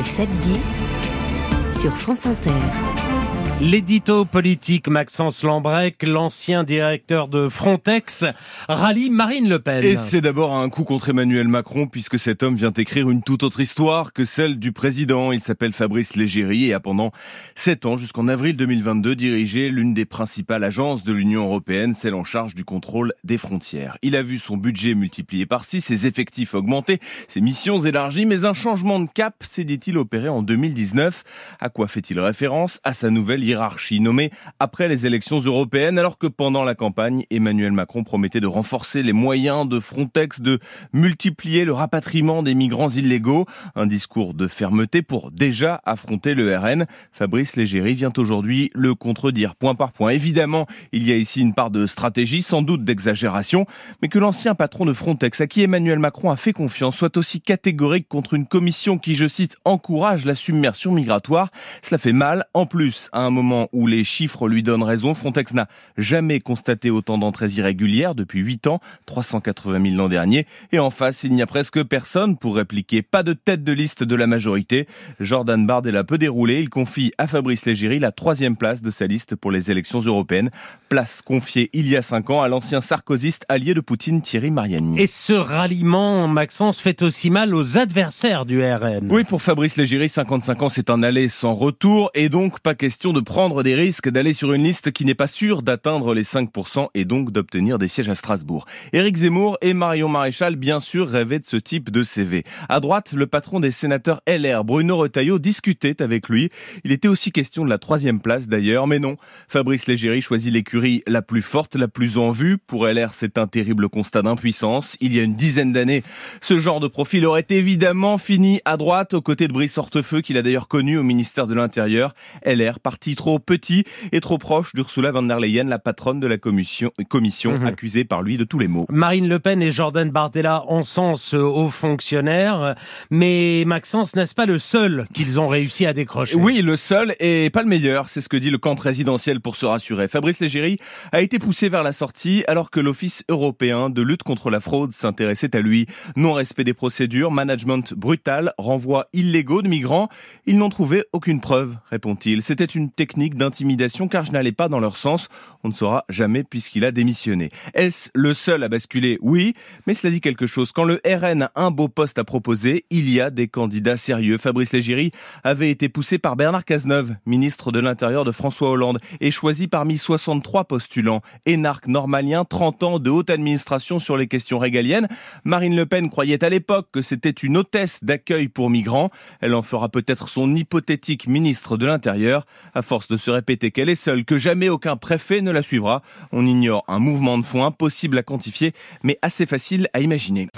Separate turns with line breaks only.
Le 7-10 sur France Inter.
L'édito politique Maxence Lambrec, l'ancien directeur de Frontex, rallie Marine Le Pen.
Et c'est d'abord un coup contre Emmanuel Macron puisque cet homme vient écrire une toute autre histoire que celle du président. Il s'appelle Fabrice Légéry et a pendant sept ans jusqu'en avril 2022 dirigé l'une des principales agences de l'Union européenne, celle en charge du contrôle des frontières. Il a vu son budget multiplié par six, ses effectifs augmenter, ses missions élargies, mais un changement de cap s'est dit-il opéré en 2019. À quoi fait-il référence À sa nouvelle hiérarchie nommée après les élections européennes, alors que pendant la campagne, Emmanuel Macron promettait de renforcer les moyens de Frontex, de multiplier le rapatriement des migrants illégaux. Un discours de fermeté pour déjà affronter le RN. Fabrice Légéry vient aujourd'hui le contredire point par point. Évidemment, il y a ici une part de stratégie, sans doute d'exagération, mais que l'ancien patron de Frontex, à qui Emmanuel Macron a fait confiance, soit aussi catégorique contre une commission qui, je cite, encourage la submersion migratoire. Cela fait mal. En plus, à un moment moment où les chiffres lui donnent raison, Frontex n'a jamais constaté autant d'entrées irrégulières depuis 8 ans, 380 000 l'an dernier. Et en face, il n'y a presque personne pour répliquer. Pas de tête de liste de la majorité. Jordan Bardella peut dérouler. Il confie à Fabrice Légéry la troisième place de sa liste pour les élections européennes. Place confiée il y a 5 ans à l'ancien sarkozyste allié de Poutine Thierry Mariani.
Et ce ralliement, Maxence, fait aussi mal aux adversaires du RN.
Oui, pour Fabrice Légéry, 55 ans, c'est un aller sans retour et donc pas question de prendre des risques d'aller sur une liste qui n'est pas sûre d'atteindre les 5% et donc d'obtenir des sièges à Strasbourg. Éric Zemmour et Marion Maréchal, bien sûr, rêvaient de ce type de CV. À droite, le patron des sénateurs LR, Bruno Retailleau, discutait avec lui. Il était aussi question de la troisième place d'ailleurs, mais non. Fabrice Légéry choisit l'écurie la plus forte, la plus en vue. Pour LR, c'est un terrible constat d'impuissance. Il y a une dizaine d'années, ce genre de profil aurait évidemment fini à droite, aux côtés de Brice Hortefeux, qu'il a d'ailleurs connu au ministère de l'Intérieur. LR, parti trop petit et trop proche d'Ursula von der Leyen, la patronne de la commission, commission
Mhm.
accusée par lui de tous les maux.
Marine Le Pen et Jordan Bardella encensent aux fonctionnaires, mais Maxence, n'est-ce pas le seul qu'ils ont réussi à décrocher?
Oui, le seul et pas le meilleur, c'est ce que dit le camp présidentiel pour se rassurer. Fabrice Légéry a été poussé vers la sortie alors que l'Office européen de lutte contre la fraude s'intéressait à lui. Non-respect des procédures, management brutal, renvoi illégaux de migrants. Ils n'ont trouvé aucune preuve, répond-il. C'était une technique d'intimidation car je n'allais pas dans leur sens. On ne saura jamais puisqu'il a démissionné. Est-ce le seul à basculer? Oui, mais cela dit quelque chose. Quand le RN a un beau poste à proposer, il y a des candidats sérieux. Fabrice Légéry avait été poussé par Bernard Cazeneuve, ministre de l'Intérieur de François Hollande, et choisi parmi 63 postulants. Énarque normalien, 30 ans de haute administration sur les questions régaliennes. Marine Le Pen croyait à l'époque que c'était une hôtesse d'accueil pour migrants. Elle en fera peut-être son hypothétique ministre de l'Intérieur. Force de se répéter qu'elle est seule, que jamais aucun préfet ne la suivra, on ignore un mouvement de fond impossible à quantifier, mais assez facile à imaginer.